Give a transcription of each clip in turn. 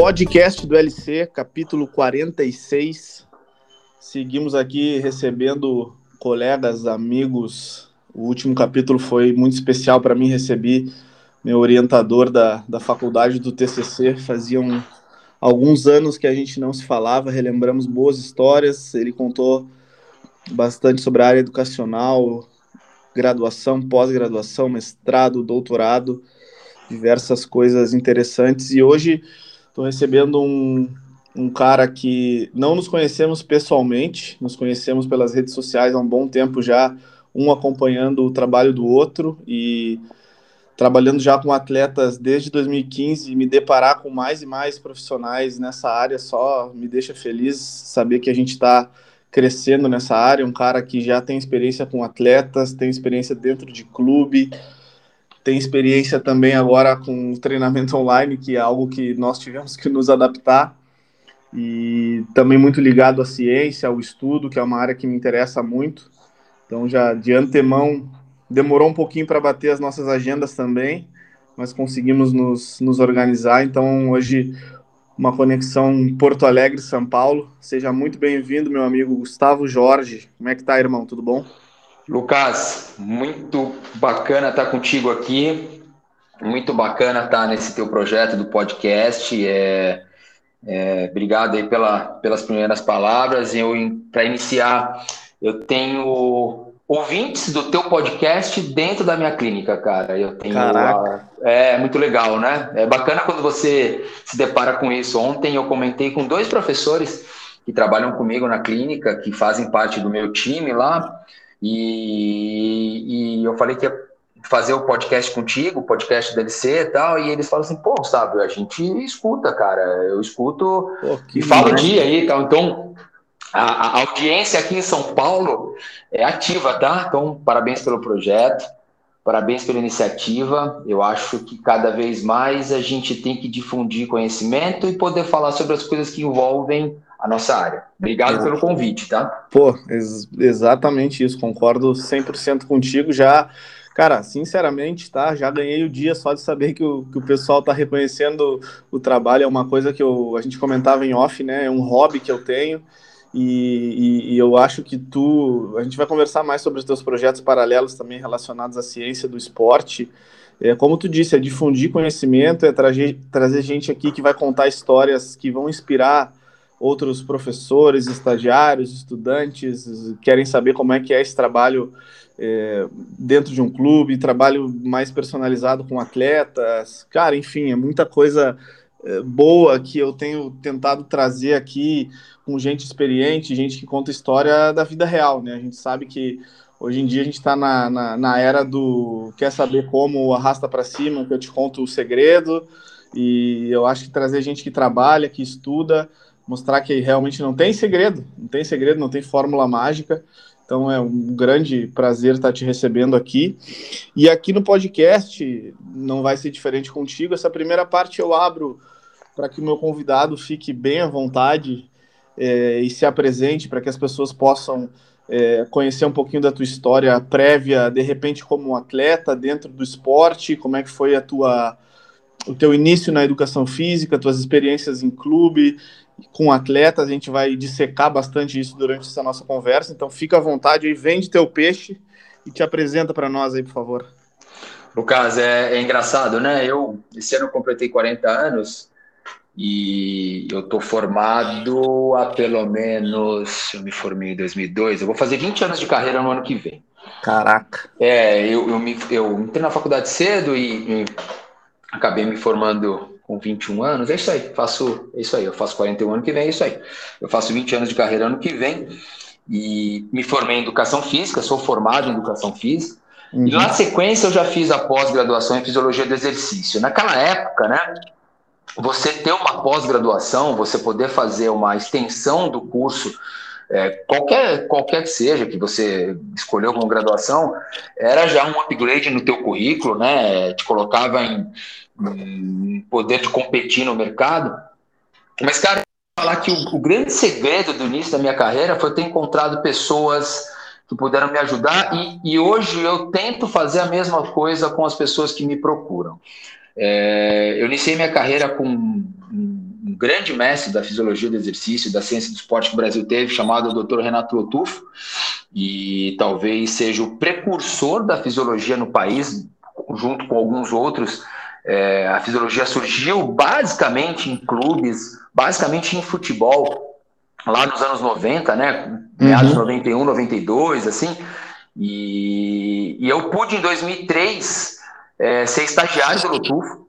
Podcast do LC, capítulo 46. Seguimos aqui recebendo colegas, amigos. O último capítulo foi muito especial para mim. Recebi meu orientador da, da faculdade do TCC. Faziam alguns anos que a gente não se falava, relembramos boas histórias. Ele contou bastante sobre a área educacional, graduação, pós-graduação, mestrado, doutorado, diversas coisas interessantes. E hoje estou recebendo um, um cara que não nos conhecemos pessoalmente, nos conhecemos pelas redes sociais há um bom tempo já, um acompanhando o trabalho do outro e trabalhando já com atletas desde 2015 e me deparar com mais e mais profissionais nessa área só me deixa feliz saber que a gente está crescendo nessa área, um cara que já tem experiência com atletas, tem experiência dentro de clube, tem experiência também agora com treinamento online, que é algo que nós tivemos que nos adaptar, e também muito ligado à ciência, ao estudo, que é uma área que me interessa muito. Então, já de antemão, demorou um pouquinho para bater as nossas agendas também, mas conseguimos nos, nos organizar. Então, hoje uma conexão Porto Alegre, São Paulo. Seja muito bem-vindo, meu amigo Gustavo Jorge. Como é que tá, irmão? Tudo bom? Lucas, muito bacana estar contigo aqui. Muito bacana estar nesse teu projeto do podcast. É, é, obrigado aí pela, pelas primeiras palavras. Eu, para iniciar, eu tenho ouvintes do teu podcast dentro da minha clínica, cara. Eu tenho Caraca. é muito legal, né? É bacana quando você se depara com isso. Ontem eu comentei com dois professores que trabalham comigo na clínica, que fazem parte do meu time lá, e, e eu falei que ia fazer o podcast contigo, o podcast DLC e tal, e eles falam assim, pô, Gustavo, a gente escuta, cara, eu escuto pô, e falo dia aí e tal, então a, a, audiência aqui em São Paulo é ativa, tá? Então, parabéns pelo projeto, parabéns pela iniciativa. Eu acho que cada vez mais a gente tem que difundir conhecimento e poder falar sobre as coisas que envolvem a nossa área. Obrigado pelo convite, tá? Pô, ex exatamente isso, concordo 100% contigo. Já, cara, sinceramente, tá? Já ganhei o dia só de saber que o, que o pessoal tá reconhecendo o trabalho. É uma coisa que eu, a gente comentava em off, né? É um hobby que eu tenho. E, e, e, eu acho que tu. A gente vai conversar mais sobre os teus projetos paralelos também relacionados à ciência do esporte. É, como tu disse, é difundir conhecimento, é trazer, trazer gente aqui que vai contar histórias que vão inspirar outros professores, estagiários, estudantes, querem saber como é que é esse trabalho é, dentro de um clube, trabalho mais personalizado com atletas. Cara, enfim, é muita coisa é, boa que eu tenho tentado trazer aqui com gente experiente, gente que conta história da vida real, né? A gente sabe que hoje em dia a gente está na, na, na, era do quer saber como arrasta para cima, que eu te conto o segredo, e eu acho que trazer gente que trabalha, que estuda, mostrar que realmente não tem segredo, não tem segredo, não tem fórmula mágica. Então é um grande prazer estar te recebendo aqui. E aqui no podcast não vai ser diferente contigo. Essa primeira parte eu abro para que o meu convidado fique bem à vontade é, e se apresente para que as pessoas possam é, conhecer um pouquinho da tua história prévia, de repente como atleta dentro do esporte, como é que foi a tua o teu início na educação física, tuas experiências em clube com atletas, a gente vai dissecar bastante isso durante essa nossa conversa, então fica à vontade e vende teu peixe e te apresenta para nós aí, por favor. Lucas, é, é engraçado, né? Eu, esse ano completei 40 anos e eu tô formado há pelo menos, eu me formei em 2002, eu vou fazer 20 anos de carreira no ano que vem. Caraca. É, eu, eu, me, eu entrei na faculdade cedo e, e acabei me formando com 21 anos, é isso aí, faço, é isso aí, eu faço 41 ano que vem, é isso aí. Eu faço 20 anos de carreira ano que vem e me formei em educação física, sou formado em educação física. Uhum. E na sequência eu já fiz a pós-graduação em fisiologia do exercício. Naquela época, né, você ter uma pós-graduação, você poder fazer uma extensão do curso, é, qualquer, qualquer que seja que você escolheu como graduação, era já um upgrade no teu currículo, né? Te colocava em, em poder de competir no mercado. Mas, cara, falar que o, o grande segredo do início da minha carreira foi ter encontrado pessoas que puderam me ajudar e, e hoje eu tento fazer a mesma coisa com as pessoas que me procuram. É, eu iniciei minha carreira com um, grande mestre da fisiologia do exercício, da ciência do esporte que o Brasil teve, chamado Dr. Renato Lotufo, e talvez seja o precursor da fisiologia no país, junto com alguns outros. É, a fisiologia surgiu basicamente em clubes, basicamente em futebol, lá nos anos 90, né? Meados uhum. 91, 92, assim. E, e eu pude, em 2003, é, ser estagiário do Lotufo,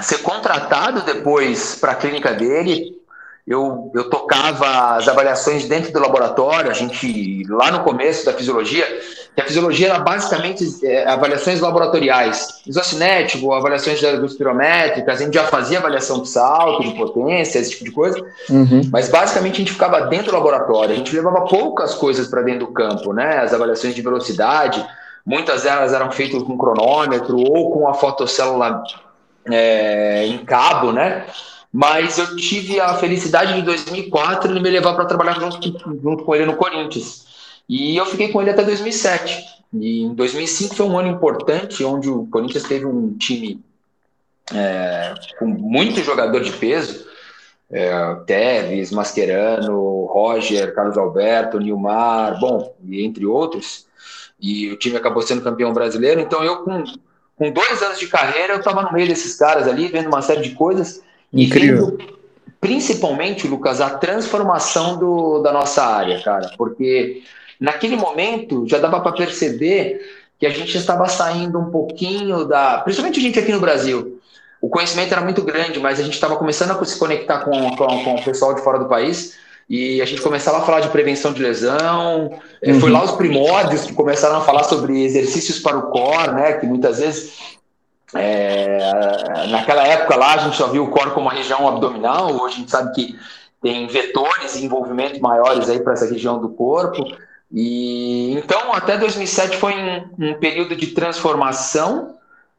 ser contratado depois para a clínica dele. Eu, eu tocava as avaliações dentro do laboratório, a gente, lá no começo da fisiologia, que a fisiologia era basicamente é, avaliações laboratoriais, isocinético, avaliações espirométricas, a gente já fazia avaliação de salto, de potência, esse tipo de coisa, uhum. mas basicamente a gente ficava dentro do laboratório, a gente levava poucas coisas para dentro do campo, né? As avaliações de velocidade, muitas delas eram feitas com cronômetro ou com a fotocélula é, em cabo, né? Mas eu tive a felicidade de 2004 ele me levar para trabalhar junto, junto com ele no Corinthians. E eu fiquei com ele até 2007. E em 2005 foi um ano importante, onde o Corinthians teve um time é, com muito jogador de peso. É, Teves, Mascherano, Roger, Carlos Alberto, Nilmar, bom, entre outros. E o time acabou sendo campeão brasileiro. Então eu, com com dois anos de carreira, eu estava no meio desses caras ali, vendo uma série de coisas. Incrível. E vendo, principalmente, Lucas, a transformação do, da nossa área, cara. Porque naquele momento já dava para perceber que a gente estava saindo um pouquinho da. Principalmente a gente aqui no Brasil. O conhecimento era muito grande, mas a gente estava começando a se conectar com, com, com o pessoal de fora do país e a gente começava a falar de prevenção de lesão. É, uhum. Foi lá os primórdios que começaram a falar sobre exercícios para o core, né? Que muitas vezes é, naquela época lá a gente só viu o core como uma região abdominal. Hoje a gente sabe que tem vetores e envolvimentos maiores aí para essa região do corpo. E então até 2007 foi um, um período de transformação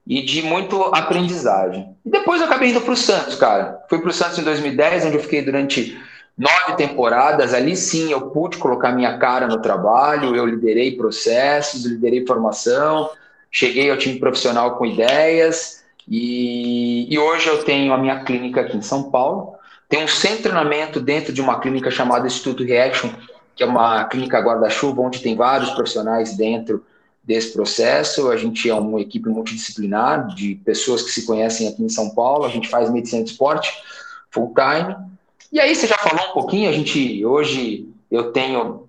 e de muito aprendizagem. E depois eu acabei indo para o Santos, cara. Fui para o Santos em 2010, onde eu fiquei durante nove temporadas, ali sim eu pude colocar minha cara no trabalho, eu liderei processos, liderei formação, cheguei ao time profissional com ideias e, e hoje eu tenho a minha clínica aqui em São Paulo. Tem um centro de treinamento dentro de uma clínica chamada Instituto Reaction, que é uma clínica guarda-chuva, onde tem vários profissionais dentro desse processo. A gente é uma equipe multidisciplinar de pessoas que se conhecem aqui em São Paulo. A gente faz medicina de esporte full time e aí você já falou um pouquinho, a gente hoje eu tenho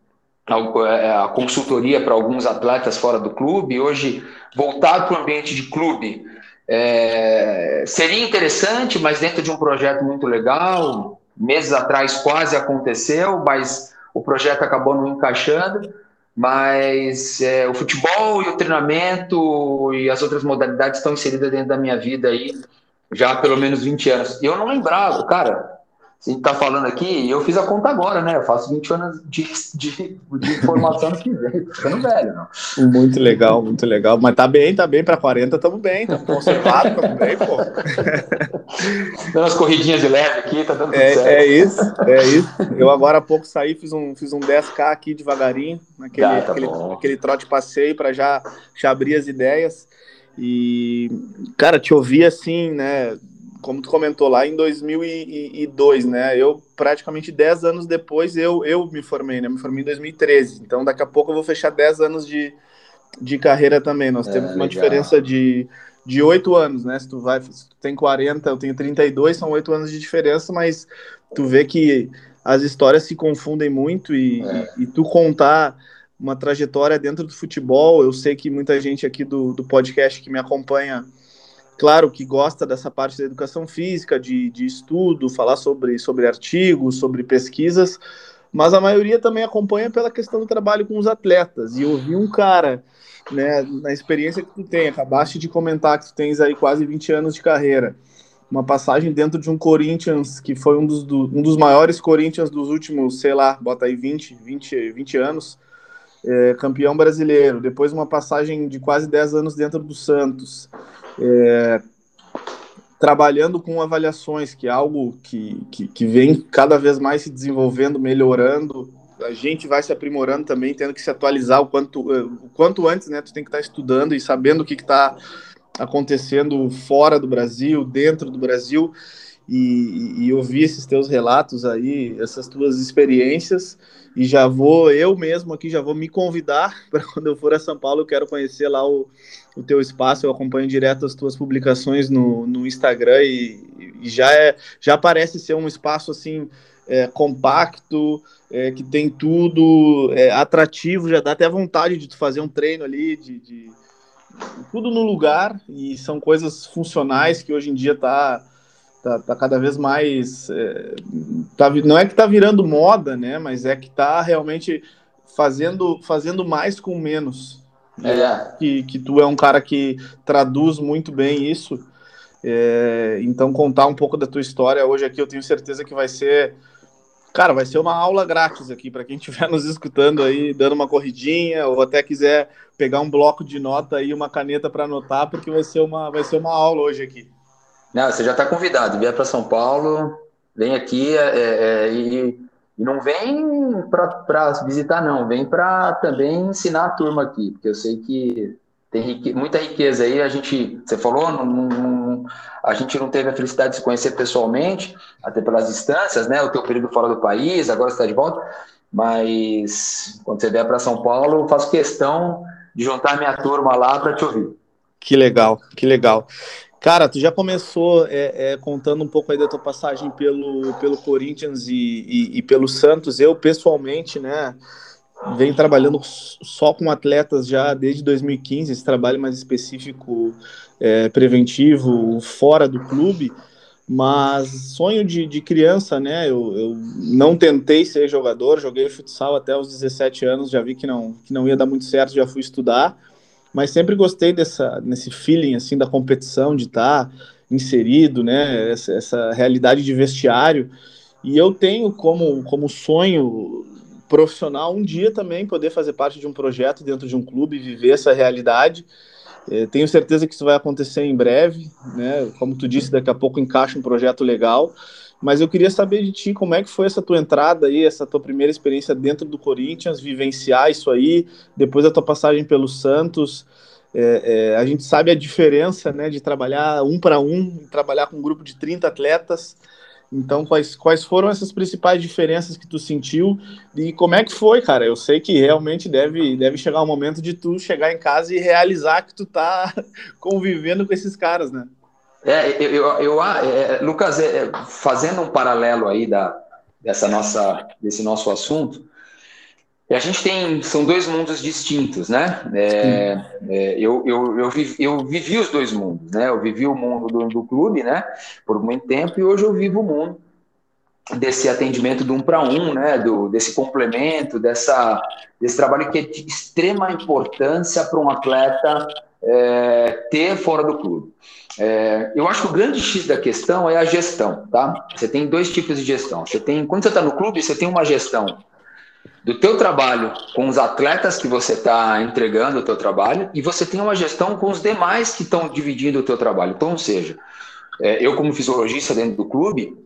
a consultoria para alguns atletas fora do clube, hoje voltado para o ambiente de clube. É, seria interessante, mas dentro de um projeto muito legal. Meses atrás quase aconteceu, mas o projeto acabou não encaixando. Mas é, o futebol e o treinamento e as outras modalidades estão inseridas dentro da minha vida aí já há pelo menos 20 anos. Eu não lembrava, cara, a gente está falando aqui, eu fiz a conta agora, né? Eu faço 20 anos de, de, de formação no que vem, tô ficando velho, não. Muito legal, muito legal. Mas tá bem, tá bem, para 40 estamos bem, estamos conservados, estamos bem, pô. Dando umas corridinhas de leve aqui, tá dando tudo é, certo. É isso, é isso. Eu agora há pouco saí, fiz um, fiz um 10K aqui devagarinho, naquele, ah, tá aquele, aquele trote passeio para já, já abrir as ideias. E, cara, te ouvir assim, né? Como tu comentou lá em 2002, né? Eu praticamente 10 anos depois eu, eu me formei, né? Me formei em 2013. Então daqui a pouco eu vou fechar 10 anos de, de carreira também. Nós é, temos uma legal. diferença de de 8 anos, né? Se tu vai, se tu tem 40, eu tenho 32, são 8 anos de diferença, mas tu vê que as histórias se confundem muito e, é. e, e tu contar uma trajetória dentro do futebol, eu sei que muita gente aqui do, do podcast que me acompanha claro que gosta dessa parte da educação física, de, de estudo, falar sobre, sobre artigos, sobre pesquisas, mas a maioria também acompanha pela questão do trabalho com os atletas. E ouvir um cara, né, na experiência que tu tem, acabaste de comentar que tu tens aí quase 20 anos de carreira, uma passagem dentro de um Corinthians que foi um dos, do, um dos maiores Corinthians dos últimos, sei lá, bota aí 20, 20, 20 anos, é, campeão brasileiro, depois uma passagem de quase 10 anos dentro do Santos, é, trabalhando com avaliações, que é algo que, que, que, vem cada vez mais se desenvolvendo, melhorando. A gente vai se aprimorando também, tendo que se atualizar o quanto, é, o quanto antes, né? Tu tem que estar estudando e sabendo o que está acontecendo fora do Brasil, dentro do Brasil. e, e ouvir esses teus relatos aí, essas tuas experiências. E já vou, eu mesmo aqui, já vou me convidar para quando eu for a São Paulo, eu quero conhecer lá o, o teu espaço, eu acompanho direto as tuas publicações no, no Instagram e, e já, é, já parece ser um espaço assim é, compacto, é, que tem tudo, é, atrativo, já dá até vontade de tu fazer um treino ali, de, de, tudo no lugar, e são coisas funcionais que hoje em dia tá, tá, tá cada vez mais. É, tá, não é que tá virando moda, né? Mas é que tá realmente fazendo, fazendo mais com menos. É. Que, que tu é um cara que traduz muito bem isso. É, então, contar um pouco da tua história hoje aqui, eu tenho certeza que vai ser Cara, vai ser uma aula grátis aqui para quem estiver nos escutando aí, dando uma corridinha, ou até quiser pegar um bloco de nota aí, uma caneta para anotar, porque vai ser uma, vai ser uma aula hoje aqui. Não, você já está convidado, vier para São Paulo, vem aqui é, é, é e, e, não vem para visitar, não, vem para também ensinar a turma aqui, porque eu sei que tem rique... muita riqueza aí. A gente, você falou, não, não, a gente não teve a felicidade de se conhecer pessoalmente, até pelas distâncias, né? O teu período fora do país, agora está de volta. Mas quando você vier para São Paulo, eu faço questão de juntar minha turma lá para te ouvir. Que legal, que legal. Cara, tu já começou é, é, contando um pouco aí da tua passagem pelo, pelo Corinthians e, e, e pelo Santos. Eu, pessoalmente, né? vem trabalhando só com atletas já desde 2015, esse trabalho mais específico, é, preventivo, fora do clube, mas sonho de, de criança, né? Eu, eu, não tentei ser jogador, joguei futsal até os 17 anos, já vi que não, que não ia dar muito certo, já fui estudar, mas sempre gostei dessa, nesse feeling, assim, da competição, de estar inserido, né? Essa, essa realidade de vestiário, e eu tenho como, como sonho profissional um dia também poder fazer parte de um projeto dentro de um clube, viver essa realidade. É, tenho certeza que isso vai acontecer em breve, né? Como tu disse, daqui a pouco encaixa um projeto legal. Mas eu queria saber de ti como é que foi essa tua entrada aí, essa tua primeira experiência dentro do Corinthians, vivenciar isso aí, depois da tua passagem pelo Santos. É, é, a gente sabe a diferença né, de trabalhar um para um, trabalhar com um grupo de 30 atletas. Então, quais, quais foram essas principais diferenças que tu sentiu e como é que foi, cara? Eu sei que realmente deve, deve chegar o um momento de tu chegar em casa e realizar que tu tá convivendo com esses caras, né? É, eu, eu, eu ah, é, Lucas, é, fazendo um paralelo aí da, dessa nossa, desse nosso assunto, a gente tem, são dois mundos distintos, né? É, é, eu, eu, eu, vivi, eu vivi os dois mundos, né? Eu vivi o mundo do, do clube, né? Por muito tempo, e hoje eu vivo o mundo desse atendimento do um para um, né? Do, desse complemento, dessa, desse trabalho que é de extrema importância para um atleta é, ter fora do clube. É, eu acho que o grande X da questão é a gestão, tá? Você tem dois tipos de gestão. Você tem, quando você está no clube, você tem uma gestão do teu trabalho com os atletas que você está entregando o teu trabalho e você tem uma gestão com os demais que estão dividindo o teu trabalho. Então, ou seja, é, eu como fisiologista dentro do clube,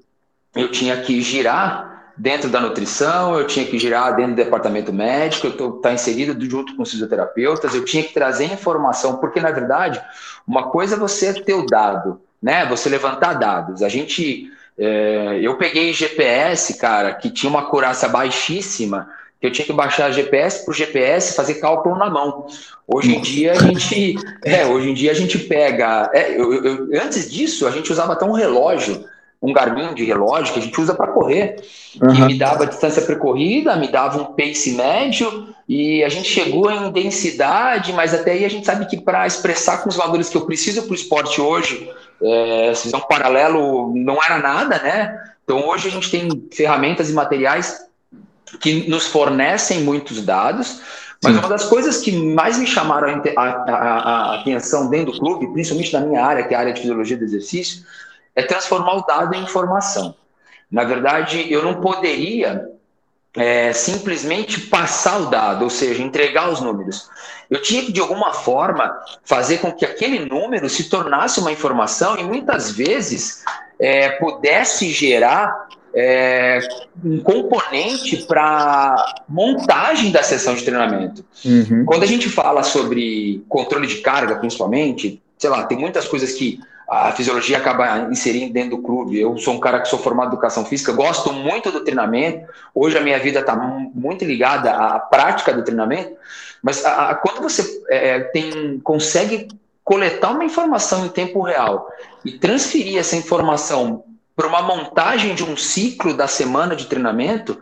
eu tinha que girar dentro da nutrição, eu tinha que girar dentro do departamento médico, eu estou tá inserido junto com os fisioterapeutas, eu tinha que trazer informação, porque na verdade, uma coisa é você ter o dado, né? Você levantar dados. A gente, é, eu peguei GPS, cara, que tinha uma acurácia baixíssima, que eu tinha que baixar GPS por GPS fazer cálculo na mão. Hoje em dia a gente, é, hoje em dia a gente pega, é, eu, eu, antes disso a gente usava até um relógio, um Garmin de relógio que a gente usa para correr, uhum. que me dava a distância percorrida, me dava um pace médio e a gente chegou em densidade, mas até aí a gente sabe que para expressar com os valores que eu preciso para o esporte hoje, é, se fizer um paralelo, não era nada, né? Então hoje a gente tem ferramentas e materiais que nos fornecem muitos dados, mas Sim. uma das coisas que mais me chamaram a, a, a, atenção dentro do clube, principalmente na minha área, que é a área de fisiologia do exercício, é transformar o dado em informação. Na verdade, eu não poderia é, simplesmente passar o dado, ou seja, entregar os números. Eu tinha que, de alguma forma, fazer com que aquele número se tornasse uma informação e muitas vezes é, pudesse gerar é, um componente para montagem da sessão de treinamento. Uhum. Quando a gente fala sobre controle de carga, principalmente, sei lá, tem muitas coisas que a fisiologia acaba inserindo dentro do clube. Eu sou um cara que sou formado em educação física, gosto muito do treinamento. Hoje a minha vida está muito ligada à prática do treinamento, mas a, a, quando você é, tem, consegue coletar uma informação em tempo real e transferir essa informação para uma montagem de um ciclo da semana de treinamento,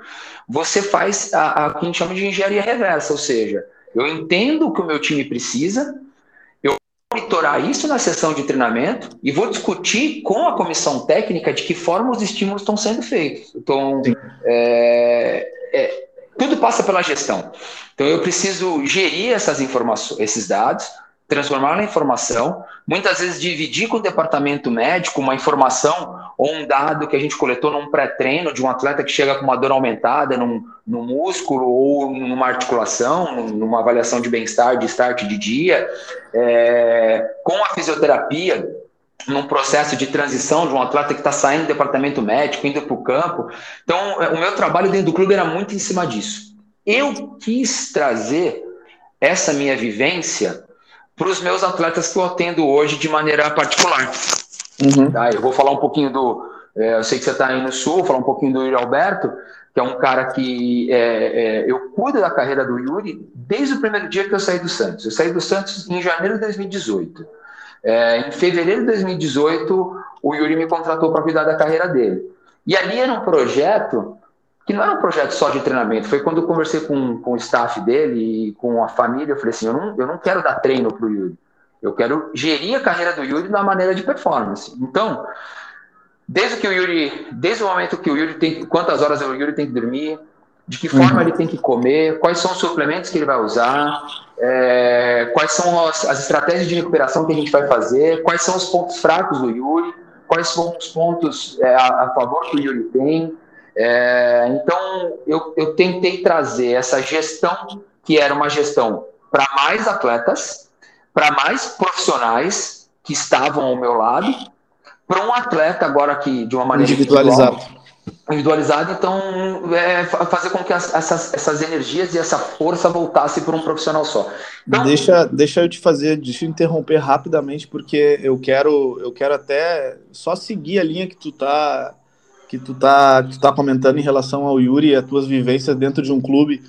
você faz a, a que a gente chama de engenharia reversa, ou seja, eu entendo o que o meu time precisa, monitorar isso na sessão de treinamento e vou discutir com a comissão técnica de que forma os estímulos estão sendo feitos. Então, é, é, tudo passa pela gestão. Então, eu preciso gerir essas informações, esses dados, transformar na informação, muitas vezes dividir com o departamento médico uma informação ou um dado que a gente coletou num pré-treino de um atleta que chega com uma dor aumentada num, num músculo ou numa articulação, numa avaliação de bem-estar, de start de dia, é, com a fisioterapia, num processo de transição de um atleta que está saindo do departamento médico, indo para o campo. Então, é, o meu trabalho dentro do clube era muito em cima disso. Eu quis trazer essa minha vivência para os meus atletas que eu atendo hoje de maneira particular. Uhum. Tá? Eu vou falar um pouquinho do. É, eu sei que você está aí no Sul, vou falar um pouquinho do Yuri Alberto, que é um cara que é, é, eu cuido da carreira do Yuri desde o primeiro dia que eu saí do Santos. Eu saí do Santos em janeiro de 2018. É, em fevereiro de 2018, o Yuri me contratou para cuidar da carreira dele. E ali era um projeto que não era um projeto só de treinamento, foi quando eu conversei com, com o staff dele e com a família, eu falei assim, eu não, eu não quero dar treino para o Yuri, eu quero gerir a carreira do Yuri na maneira de performance. Então, desde que o Yuri, desde o momento que o Yuri tem, quantas horas o Yuri tem que dormir, de que forma uhum. ele tem que comer, quais são os suplementos que ele vai usar, é, quais são as, as, estratégias de recuperação que a gente vai fazer, quais são os pontos fracos do Yuri, quais são os pontos é, a, a favor que o Yuri tem, é, então, eu, eu tentei trazer essa gestão, que era uma gestão para mais atletas, para mais profissionais que estavam ao meu lado, para um atleta agora que de uma maneira individualizada. Individualizado, então é, fazer com que as, essas, essas energias e essa força voltasse para um profissional só. Então, deixa, deixa eu te fazer, deixa eu interromper rapidamente, porque eu quero, eu quero até só seguir a linha que tu tá que tu tá, tu tá comentando em relação ao Yuri e as tuas vivências dentro de um clube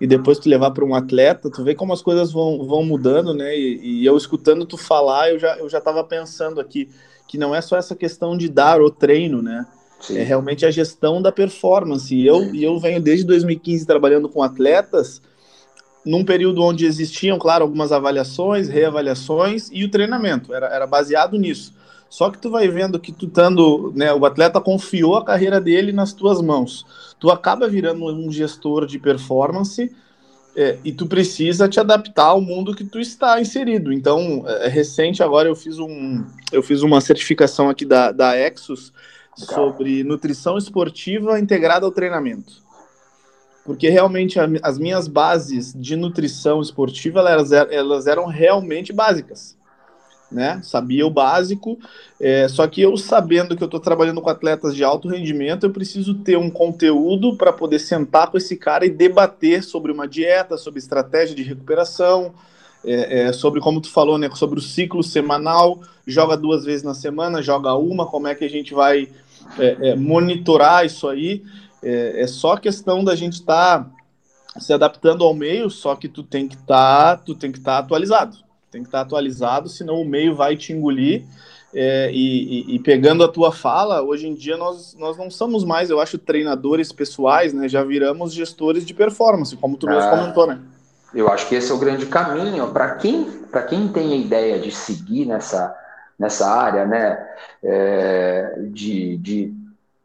e depois tu levar para um atleta, tu vê como as coisas vão, vão mudando, né? E, e, eu escutando tu falar, eu já, eu já tava pensando aqui que não é só essa questão de dar o treino, né? Sim. É realmente a gestão da performance. E eu, e eu venho desde 2015 trabalhando com atletas, num período onde existiam, claro, algumas avaliações, reavaliações e o treinamento, era, era baseado nisso. Só que tu vai vendo que tu estando, né, o atleta confiou a carreira dele nas tuas mãos. Tu acaba virando um gestor de performance é, e tu precisa te adaptar ao mundo que tu está inserido. Então, é, é recente agora eu fiz um, eu fiz uma certificação aqui da, da sobre nutrição esportiva integrada ao treinamento. Porque realmente as minhas bases de nutrição esportiva elas, elas eram realmente básicas né? Sabia o básico, é, só que eu sabendo que eu estou trabalhando com atletas de alto rendimento, eu preciso ter um conteúdo para poder sentar com esse cara e debater sobre uma dieta, sobre estratégia de recuperação, é, é, sobre como tu falou, né? Sobre o ciclo semanal, joga duas vezes na semana, joga uma, como é que a gente vai é, é, monitorar isso aí? É, é, só questão da gente estar tá se adaptando ao meio, só que tu tem que estar, tá, tu tem que estar tá atualizado tem que estar atualizado, senão o meio vai te engolir. É, e, e, e, pegando a tua fala, hoje em dia nós, nós não somos mais, eu acho, treinadores pessoais, né? Já viramos gestores de performance, como tu mesmo ah, comentou, né? Eu acho que esse é o grande caminho para quem, quem tem a ideia de seguir nessa, nessa área, né? É, de, de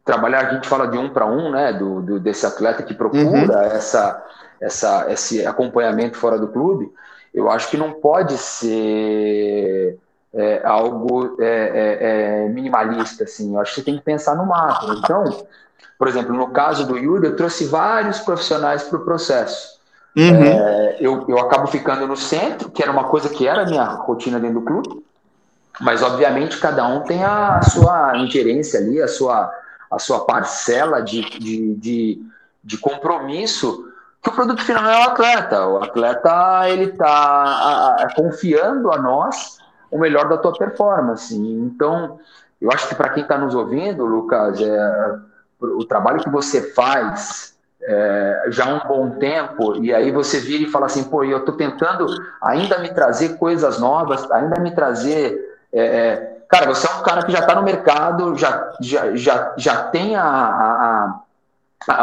trabalhar, a gente fala de um para um, né? Do, do, desse atleta que procura uhum. essa, essa, esse acompanhamento fora do clube eu acho que não pode ser é, algo é, é, é, minimalista, assim. Eu acho que você tem que pensar no macro. Então, por exemplo, no caso do Yuri, eu trouxe vários profissionais para o processo. Uhum. É, eu, eu acabo ficando no centro, que era uma coisa que era a minha rotina dentro do clube, mas obviamente cada um tem a sua ingerência ali, a sua, a sua parcela de, de, de, de compromisso que o produto final é o atleta. O atleta ele está confiando a nós o melhor da tua performance. Então, eu acho que para quem está nos ouvindo, Lucas, é, o trabalho que você faz é, já há um bom tempo, e aí você vira e fala assim, pô, eu estou tentando ainda me trazer coisas novas, ainda me trazer. É, é cara, você é um cara que já está no mercado, já, já, já, já tem a, a, a,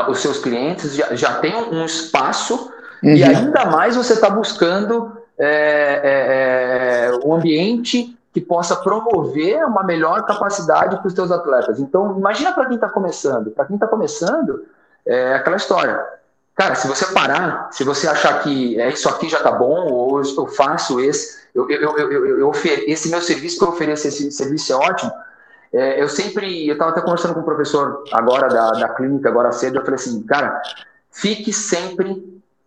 os seus clientes, já, já tem um espaço, uhum. e ainda mais você está buscando é, é, é, um ambiente que possa promover uma melhor capacidade para os seus atletas. Então, imagina para quem está começando. Para quem está começando, é aquela história. Cara, se você parar, se você achar que é isso aqui já tá bom, ou eu faço esse, eu, eu, eu, eu esse meu serviço que eu ofereço, esse serviço é ótimo. É, eu sempre, eu estava até conversando com o um professor agora da, da clínica, agora cedo, eu falei assim, cara, fique sempre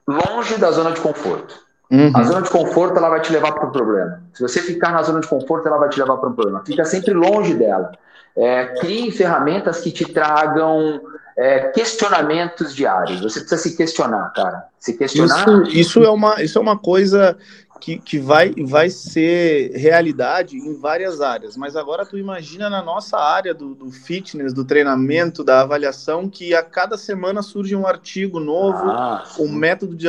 longe da zona de conforto. Uhum. A zona de conforto ela vai te levar para o problema. Se você ficar na zona de conforto, ela vai te levar para o problema. Fica sempre longe dela. É, crie ferramentas que te tragam é, questionamentos diários. Você precisa se questionar, cara. Se questionar. Isso, isso, é, uma, isso é uma coisa que, que vai, vai ser realidade em várias áreas. Mas agora tu imagina na nossa área do, do fitness, do treinamento, da avaliação, que a cada semana surge um artigo novo, ah, um método de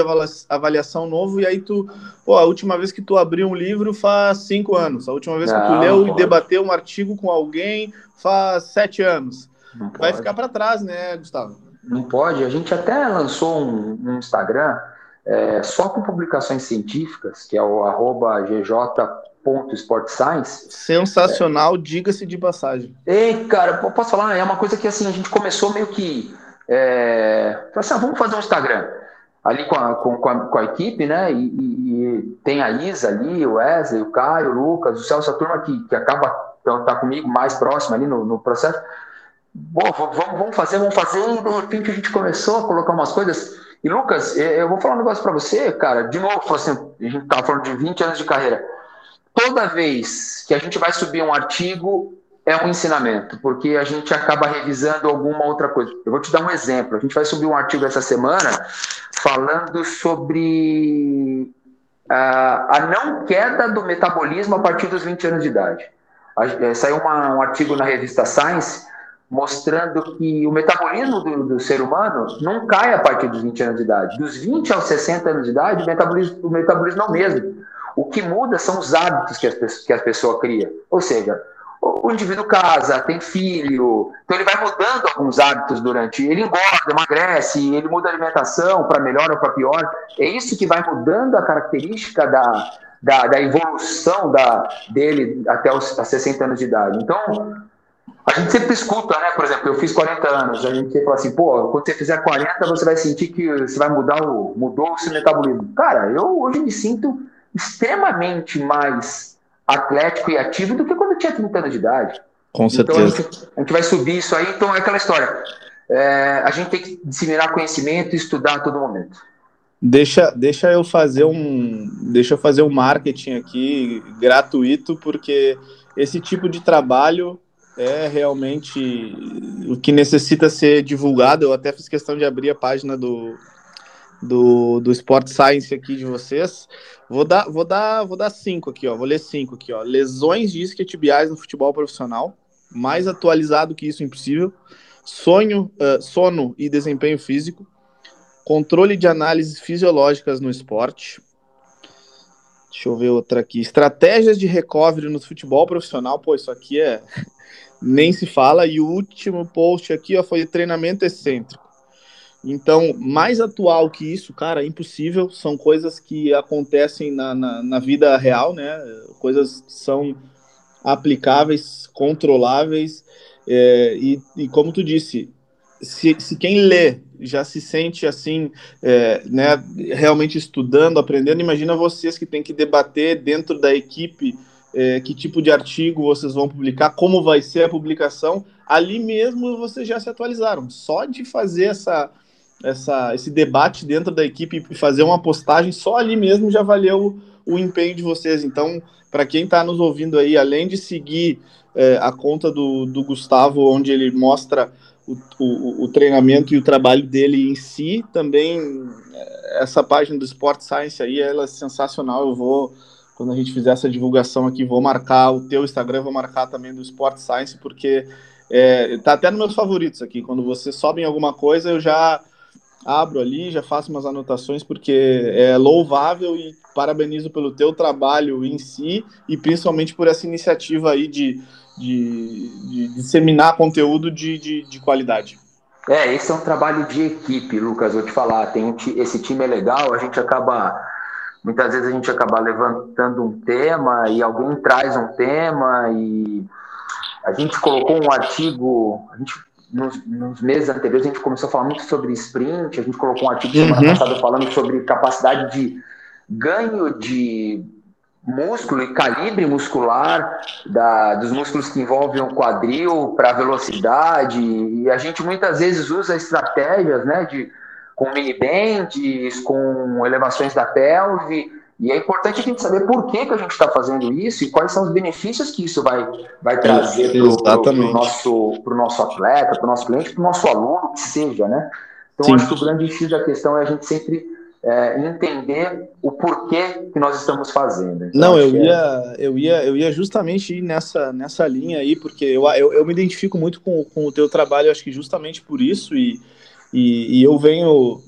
avaliação novo, e aí tu, pô, a última vez que tu abriu um livro faz cinco anos, a última vez que tu leu pode. e debateu um artigo com alguém faz sete anos. Vai ficar para trás, né, Gustavo? Não pode. A gente até lançou um, um Instagram é, só com publicações científicas, que é o arroba gj.sportscience. Sensacional, é. diga-se de passagem. Ei, cara, posso falar? É uma coisa que assim, a gente começou meio que. É, assim, ah, vamos fazer um Instagram ali com a, com, com a, com a equipe, né? E, e, e, tem a Isa ali, o Wesley, o Caio, o Lucas, o Celso, a turma que, que acaba tá comigo mais próximo ali no, no processo. Bom, vamos, vamos fazer, vamos fazer. E de repente a gente começou a colocar umas coisas. E Lucas, eu vou falar um negócio para você, cara. De novo, assim, a gente tava falando de 20 anos de carreira. Toda vez que a gente vai subir um artigo, é um ensinamento, porque a gente acaba revisando alguma outra coisa. Eu vou te dar um exemplo. A gente vai subir um artigo essa semana falando sobre a, a não queda do metabolismo a partir dos 20 anos de idade. A, saiu uma, um artigo na revista Science mostrando que o metabolismo do, do, ser humano não cai a partir dos 20 anos de idade. Dos 20 aos 60 anos de idade, o metabolismo, o metabolismo é o mesmo. O que muda são os hábitos que, as, que a pessoa cria. Ou seja, o indivíduo casa, tem filho, então ele vai mudando alguns hábitos durante. Ele engorda, emagrece, ele muda a alimentação para melhor ou para pior. É isso que vai mudando a característica da, da, da evolução da, dele até os 60 anos de idade. Então, a gente sempre escuta, né? Por exemplo, eu fiz 40 anos, a gente fala assim, pô, quando você fizer 40, você vai sentir que você vai mudar o. mudou o seu metabolismo. Cara, eu hoje me sinto extremamente mais atlético e ativo do que quando eu tinha 30 anos de idade. Com certeza. Então, a gente, a gente vai subir isso aí, então é aquela história. É, a gente tem que disseminar conhecimento e estudar a todo momento. Deixa, deixa eu fazer um deixa eu fazer um marketing aqui gratuito porque esse tipo de trabalho é realmente o que necessita ser divulgado. Eu até fiz questão de abrir a página do, do, do Sport Science aqui de vocês. Vou dar, vou dar, vou dar cinco aqui, ó. Vou ler cinco aqui, ó. Lesões de isquiotibiais no futebol profissional. Mais atualizado que isso, impossível. Sonho, uh, sono e desempenho físico. Controle de análises fisiológicas no esporte. Deixa eu ver outra aqui. Estratégias de recovery no futebol profissional. Pô, isso aqui é nem se fala. E o último post aqui ó, foi treinamento excêntrico. Então, mais atual que isso, cara, é impossível. São coisas que acontecem na, na, na vida real, né? Coisas que são aplicáveis, controláveis. É, e, e como tu disse, se, se quem lê já se sente assim, é, né, realmente estudando, aprendendo, imagina vocês que têm que debater dentro da equipe é, que tipo de artigo vocês vão publicar, como vai ser a publicação, ali mesmo vocês já se atualizaram. Só de fazer essa, essa, esse debate dentro da equipe e fazer uma postagem, só ali mesmo já valeu o, o empenho de vocês. Então, para quem está nos ouvindo aí, além de seguir é, a conta do, do Gustavo, onde ele mostra o, o, o, treinamento e o trabalho dele em si, também é, essa página do Sport Science aí, ela é sensacional, eu vou quando a gente fizer essa divulgação aqui, vou marcar o teu Instagram, vou marcar também do Sport Science, porque é, tá até nos meus favoritos aqui. Quando você sobe em alguma coisa, eu já abro ali, já faço umas anotações, porque é louvável e parabenizo pelo teu trabalho em si e principalmente por essa iniciativa aí de, de, de disseminar conteúdo de, de, de, qualidade. É, esse é um trabalho de equipe, Lucas, vou te falar. Tem um, esse time é legal, a gente acaba. Muitas vezes a gente acaba levantando um tema e alguém traz um tema e a gente colocou um artigo, a gente nos, nos, meses anteriores a gente começou a falar muito sobre sprint, a gente colocou um artigo semana uhum. passada falando sobre capacidade de ganho de músculo e calibre muscular da, dos músculos que envolvem o quadril para velocidade e a gente muitas vezes usa estratégias né, de, com mini bands, com elevações da pelve e é importante a gente saber por que, que a gente está fazendo isso e quais são os benefícios que isso vai, vai trazer para o nosso, nosso atleta, para o nosso cliente, para o nosso aluno, que seja, né? Então, Sim. acho que o grande X da questão é a gente sempre é, entender o porquê que nós estamos fazendo. Então, Não, eu ia, é... eu, ia, eu ia justamente ir nessa, nessa linha aí, porque eu, eu, eu me identifico muito com, com o teu trabalho, acho que justamente por isso, e, e, e eu venho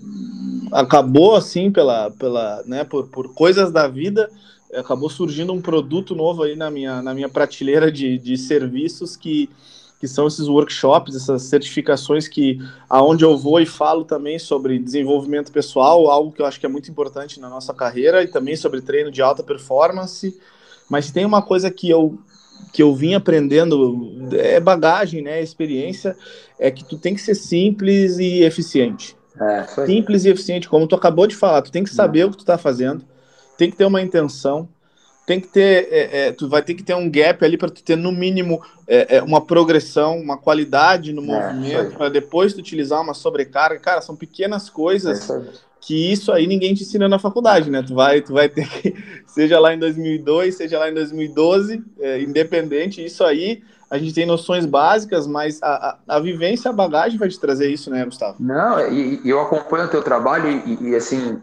acabou assim pela, pela né, por, por coisas da vida acabou surgindo um produto novo aí na minha, na minha prateleira de, de serviços que, que são esses workshops, essas certificações que aonde eu vou e falo também sobre desenvolvimento pessoal, algo que eu acho que é muito importante na nossa carreira e também sobre treino de alta performance. Mas tem uma coisa que eu que eu vim aprendendo é bagagem, né, experiência, é que tu tem que ser simples e eficiente. É, Simples e eficiente, como tu acabou de falar. Tu tem que saber é. o que tu tá fazendo, tem que ter uma intenção, tem que ter, é, é, tu vai ter que ter um gap ali para tu ter no mínimo é, é, uma progressão, uma qualidade no movimento, para depois tu utilizar uma sobrecarga. Cara, são pequenas coisas que isso aí ninguém te ensina na faculdade, né? Tu vai, tu vai ter que, seja lá em 2002, seja lá em 2012, independente, isso aí a gente tem noções básicas, mas a, a, a, vivência, a bagagem vai te trazer isso, né, Gustavo? Não, e, e eu acompanho o teu trabalho e, e, assim,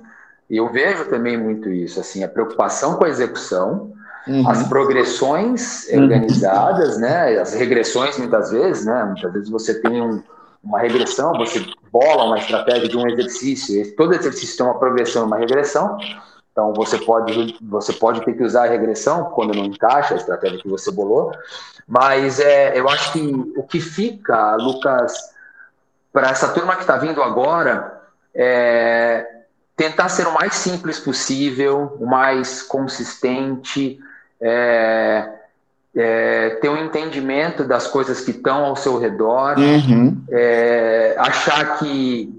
eu vejo também muito isso, assim, a preocupação com a execução, uhum. as progressões uhum. organizadas, né, as regressões muitas vezes, né, muitas vezes você tem um, uma regressão, você bola uma estratégia de um exercício, todo exercício tem uma progressão e uma regressão, então você pode, você pode ter que usar a regressão quando não encaixa a estratégia que você bolou, mas é, eu acho que o que fica, Lucas, para essa turma que está vindo agora, é tentar ser o mais simples possível, o mais consistente, é, é, ter um entendimento das coisas que estão ao seu redor, uhum. é, achar que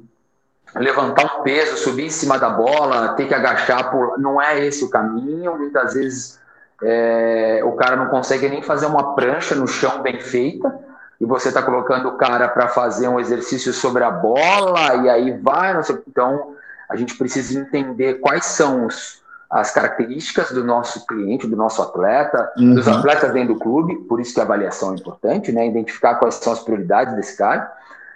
levantar um peso, subir em cima da bola, ter que agachar, por... não é esse o caminho. Muitas vezes é, o cara não consegue nem fazer uma prancha no chão bem feita, e você está colocando o cara para fazer um exercício sobre a bola, e aí vai, não sei, então a gente precisa entender quais são os, as características do nosso cliente, do nosso atleta, uhum. dos atletas dentro do clube, por isso que a avaliação é importante, né? Identificar quais são as prioridades desse cara.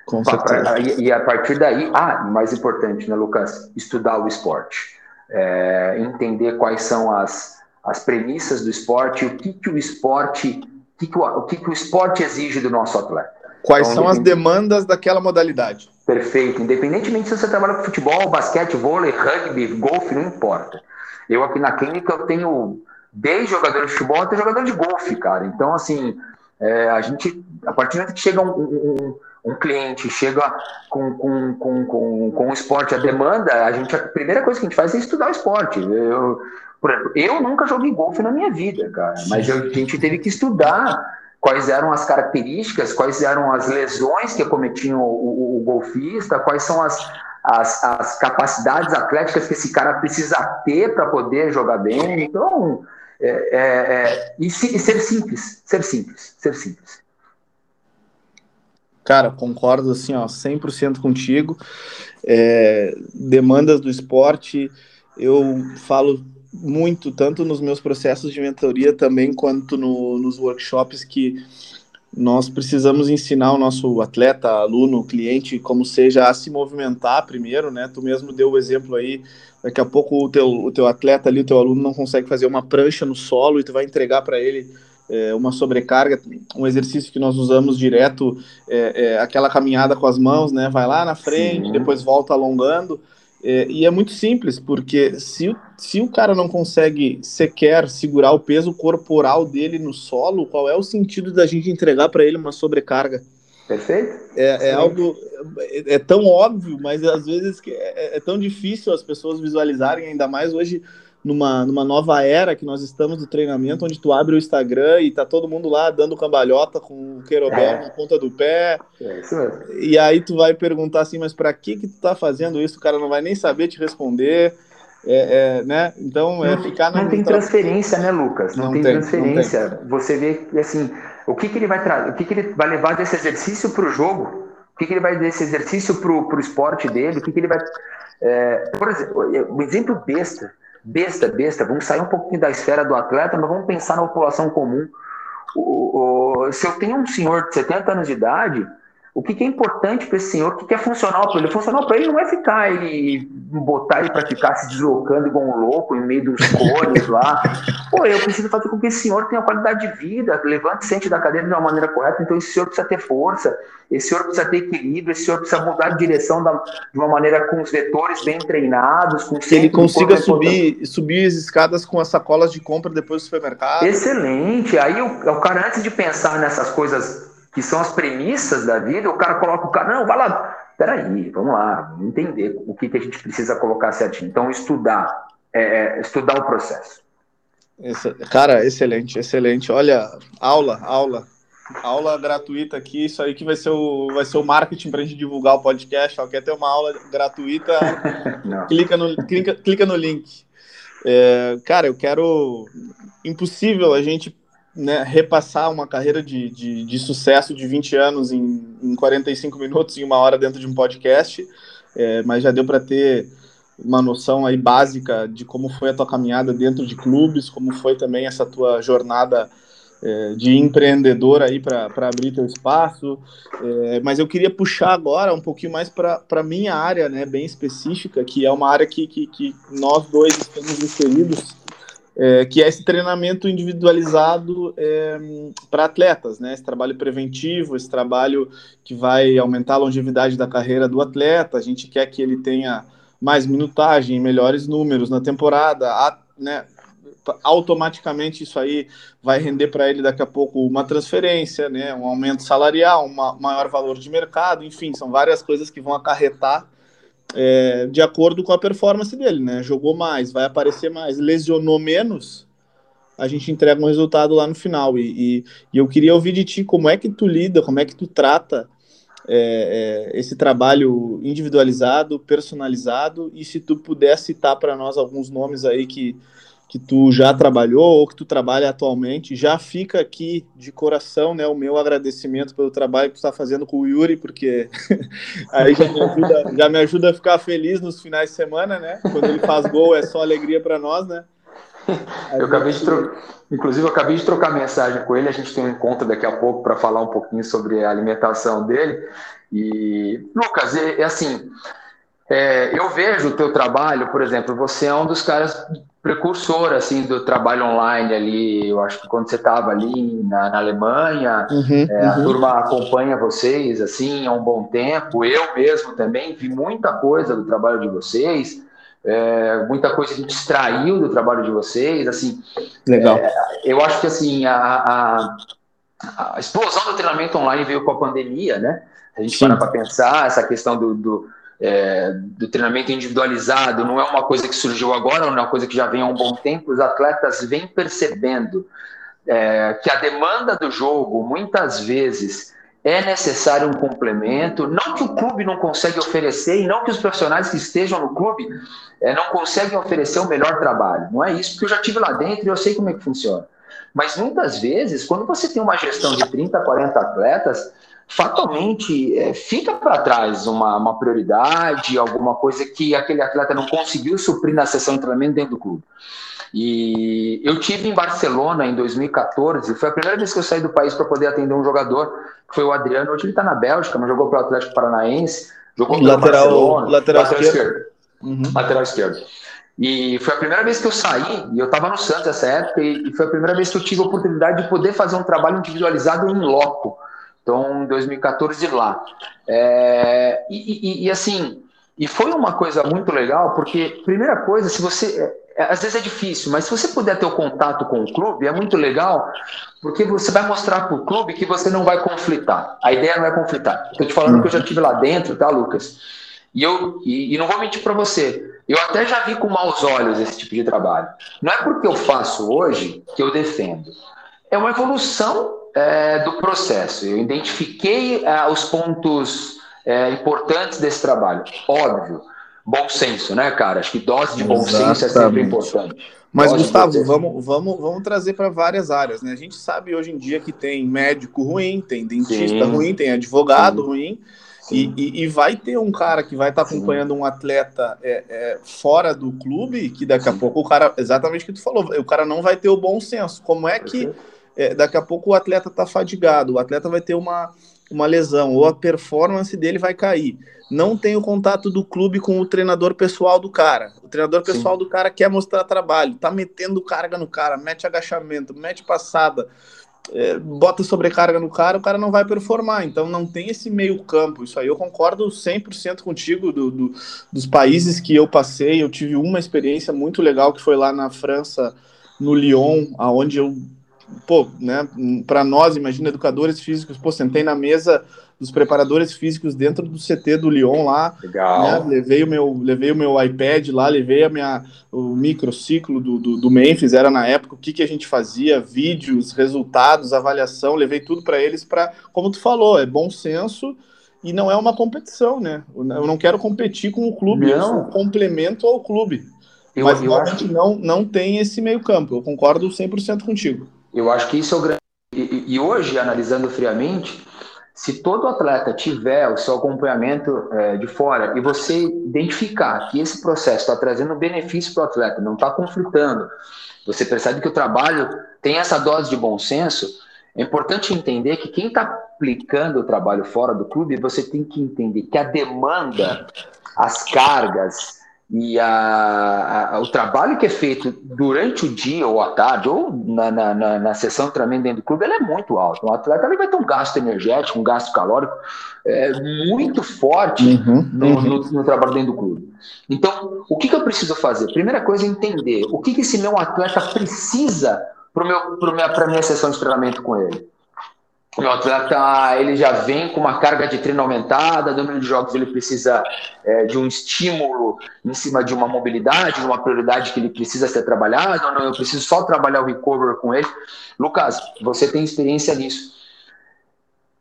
Com certeza. E, e a partir daí, ah, mais importante, né, Lucas? Estudar o esporte. É, entender quais são as, as premissas do esporte, o que, que o esporte, o que, que o, o, que, que o esporte exige do nosso atleta. Quais então, são as demandas daquela modalidade? Perfeito. Independentemente se você trabalha com futebol, basquete, vôlei, rugby, golfe, não importa. Eu aqui na clínica eu tenho desde jogador de futebol até jogador de golfe, cara. Então, assim, é, a gente, a partir do momento que chega um, um, um cliente, chega com, com, com, com, com o esporte, a demanda, a gente, a primeira coisa que a gente faz é estudar o esporte. Eu, por exemplo, eu nunca joguei golfe na minha vida, cara, mas eu, a gente teve que estudar quais eram as características, quais eram as lesões que cometiam o, o, o golfista, quais são as, as, as, capacidades atléticas que esse cara precisa ter para poder jogar bem. Então, é, é, é, e, e ser simples, ser simples, ser simples. Cara, concordo assim, ó, 100% contigo. É, demandas do esporte, eu falo muito, tanto nos meus processos de mentoria também, quanto no, nos workshops, que nós precisamos ensinar o nosso atleta, aluno, cliente, como seja, a se movimentar primeiro, né? Tu mesmo deu o exemplo aí, daqui a pouco o teu, o teu atleta ali, o teu aluno não consegue fazer uma prancha no solo e tu vai entregar para ele é, uma sobrecarga, um exercício que nós usamos direto, é, é, aquela caminhada com as mãos, né? Vai lá na frente, Sim. depois volta alongando. É, e é muito simples, porque se, se o cara não consegue sequer segurar o peso corporal dele no solo, qual é o sentido da gente entregar para ele uma sobrecarga? Perfeito. É, é algo é, é, tão óbvio, mas às vezes é, é, tão difícil as pessoas visualizarem, ainda mais hoje numa, numa nova era que nós estamos do treinamento, onde tu abre o Instagram e tá todo mundo lá dando cambalhota com o querobel é. na ponta do pé. É isso mesmo. E aí tu vai perguntar assim, mas para que que tu tá fazendo isso? O cara não vai nem saber te responder. É, é, né? Então é ficar Não tem transferência, né, Lucas? Não, não tem, tem, transferência. Não tem. Você vê assim, o que, que ele vai trazer, o que, que ele vai levar desse exercício para o jogo? O que, que ele vai desse exercício para o esporte dele? O que, que ele vai. É, por exemplo, um exemplo besta besta, besta, vamos sair um pouquinho da esfera do atleta, mas vamos pensar na população comum. O, o, se eu tenho um senhor de 70 anos de idade, o que, é importante para esse senhor, o que, é funcional para ele? Funcional para ele não é ficar ele botar ele para ficar se deslocando igual um louco em meio dos cones lá. Pô, eu preciso fazer com que esse senhor tenha qualidade de vida, levante sente da cadeira de uma maneira correta. Então esse senhor precisa ter força, esse senhor precisa ter equilíbrio, esse senhor precisa mudar de direção da, de uma maneira com os vetores bem treinados, com que ele consiga subir, subir as escadas com as sacolas de compra depois do supermercado. Excelente. Aí o, o cara antes de pensar nessas coisas que são as premissas da vida, o cara coloca o cara, não, vai lá, peraí, vamos lá, entender o que, que a gente precisa colocar certinho. Então, estudar, é, é, estudar o processo. Esse, cara, excelente, excelente. Olha, aula, aula. Aula gratuita aqui, isso aí que vai ser o, vai ser o marketing para a gente divulgar o podcast. Ó, quer ter uma aula gratuita? clica, no, clica, clica no link. É, cara, eu quero. Impossível a gente né, repassar uma carreira de, de, de, sucesso de 20 anos em, em 45 minutos, em uma hora dentro de um podcast, é, mas já deu para ter uma noção aí básica de como foi a tua caminhada dentro de clubes, como foi também essa tua jornada é, de empreendedor aí para abrir teu espaço, é, mas eu queria puxar agora um pouquinho mais para a minha área, né, bem específica, que é uma área que, que, que nós dois estamos inseridos, é, que é esse treinamento individualizado é, para atletas, né? Esse trabalho preventivo, esse trabalho que vai aumentar a longevidade da carreira do atleta. A gente quer que ele tenha mais minutagem, melhores números na temporada, a, né? Automaticamente isso aí vai render para ele daqui a pouco uma transferência, né? Um aumento salarial, um maior valor de mercado, enfim, são várias coisas que vão acarretar é, de acordo com a performance dele, né? Jogou mais, vai aparecer mais, lesionou menos, a gente entrega um resultado lá no final. E, e, e eu queria ouvir de ti como é que tu lida, como é que tu trata é, é, esse trabalho individualizado, personalizado, e se tu puder citar para nós alguns nomes aí que, que tu já trabalhou ou que tu trabalha atualmente, já fica aqui de coração, né, o meu agradecimento pelo trabalho que tu está fazendo com o Yuri, porque aí já me, ajuda, já me ajuda a ficar feliz nos finais de semana, né? Quando ele faz gol é só alegria para nós, né? eu acabei de trocar, inclusive eu acabei de trocar mensagem com ele, a gente tem um encontro daqui a pouco para falar um pouquinho sobre a alimentação dele. E Lucas, é, é assim, é, eu vejo o teu trabalho, por exemplo, você é um dos caras precursor assim do trabalho online ali. Eu acho que quando você estava ali na, na Alemanha, uhum, é, a uhum. turma acompanha vocês assim há um bom tempo. Eu mesmo também vi muita coisa do trabalho de vocês. É, muita coisa a gente extraiu do trabalho de vocês, assim. Legal. É, eu acho que assim a, a, a, explosão do treinamento online veio com a pandemia, né? A gente Sim. para para pensar essa questão do, do é, do treinamento individualizado não é uma coisa que surgiu agora, não é uma coisa que já vem há um bom tempo. Os atletas vêm percebendo é, que a demanda do jogo, muitas vezes, é necessário um complemento. Não que o clube não consegue oferecer e não que os profissionais que estejam no clube é, não conseguem oferecer o melhor trabalho. Não é isso, porque eu já tive lá dentro e eu sei como é que funciona. Mas muitas vezes, quando você tem uma gestão de 30, 40 atletas, fatalmente é, fica para trás uma, uma prioridade, alguma coisa que aquele atleta não conseguiu suprir na sessão de treinamento dentro do clube. E eu tive em Barcelona em 2014, foi a primeira vez que eu saí do país para poder atender um jogador, que foi o Adriano. Hoje ele está na Bélgica, mas jogou para o Atlético Paranaense, jogou para lateral, Barcelona, lateral, lateral esquerdo. esquerdo. Uhum. Lateral esquerdo. E foi a primeira vez que eu saí, e eu estava no Santos nessa época, e foi a primeira vez que eu tive a oportunidade de poder fazer um trabalho individualizado em loco. Então, em 2014 de lá. É, e, e, e, assim, e foi uma coisa muito legal, porque, primeira coisa, se você. É, às vezes é difícil, mas se você puder ter o contato com o clube, é muito legal, porque você vai mostrar para o clube que você não vai conflitar. A ideia não é conflitar. Estou te falando que eu já estive lá dentro, tá, Lucas? E eu e, e não vou mentir para você. Eu até já vi com maus olhos esse tipo de trabalho. Não é porque eu faço hoje que eu defendo. É uma evolução é, do processo. Eu identifiquei é, os pontos é, importantes desse trabalho. Óbvio, bom senso, né, cara? Acho que dose de bom Exatamente. senso é sempre importante. Mas, dose Gustavo, vamos, vamos, vamos trazer para várias áreas, né? A gente sabe hoje em dia que tem médico ruim, tem dentista Sim. ruim, tem advogado Sim. ruim. E, e, e, vai ter um cara que vai estar tá acompanhando um atleta é, é, fora do clube, que daqui a pouco o cara, exatamente o que tu falou, o cara não vai ter o bom senso. Como é que é, daqui a pouco o atleta está fadigado, o atleta vai ter uma, uma lesão, ou a performance dele vai cair. Não tem o contato do clube com o treinador pessoal do cara. O treinador pessoal Sim. do cara quer mostrar trabalho, tá metendo carga no cara, mete agachamento, mete passada é, bota sobrecarga no cara, o cara não vai performar. Então não tem esse meio campo. Isso aí eu concordo 100% contigo. Do, do, dos países que eu passei, eu tive uma experiência muito legal que foi lá na França, no Lyon, aonde eu, pô, né, para nós, imagina, educadores físicos, pô, sentei na mesa dos preparadores físicos dentro do CT do Lyon lá. Legal. Né? Levei, o meu, levei o meu iPad lá, levei a minha, o microciclo do, do, do Memphis, era na época o que, que a gente fazia, vídeos, resultados, avaliação, levei tudo para eles para, como tu falou, é bom senso e não é uma competição, né? Eu não quero competir com o clube, não. eu sou um complemento ao clube. Eu, Mas eu realmente acho... não, não tem esse meio campo, eu concordo 100% contigo. Eu acho que isso é o grande... E, e hoje, analisando friamente, se todo atleta tiver o seu acompanhamento é, de fora e você identificar que esse processo está trazendo benefício para o atleta, não está conflitando, você percebe que o trabalho tem essa dose de bom senso, é importante entender que quem está aplicando o trabalho fora do clube, você tem que entender que a demanda, as cargas, e a, a, o trabalho que é feito durante o dia ou à tarde, ou na, na, na, na sessão de treinamento dentro do clube, ele é muito alto. O atleta ele vai ter um gasto energético, um gasto calórico é, muito forte uhum, no, uhum. No, no, trabalho dentro do clube. Então, o que, que eu preciso fazer? Primeira coisa é entender o que, que esse meu atleta precisa para a minha, minha sessão de treinamento com ele. O atleta ele já vem com uma carga de treino aumentada, no número de jogos ele precisa é, de um estímulo em cima de uma mobilidade, de uma prioridade que ele precisa ser trabalhado, não, eu preciso só trabalhar o recover com ele. Lucas, você tem experiência nisso.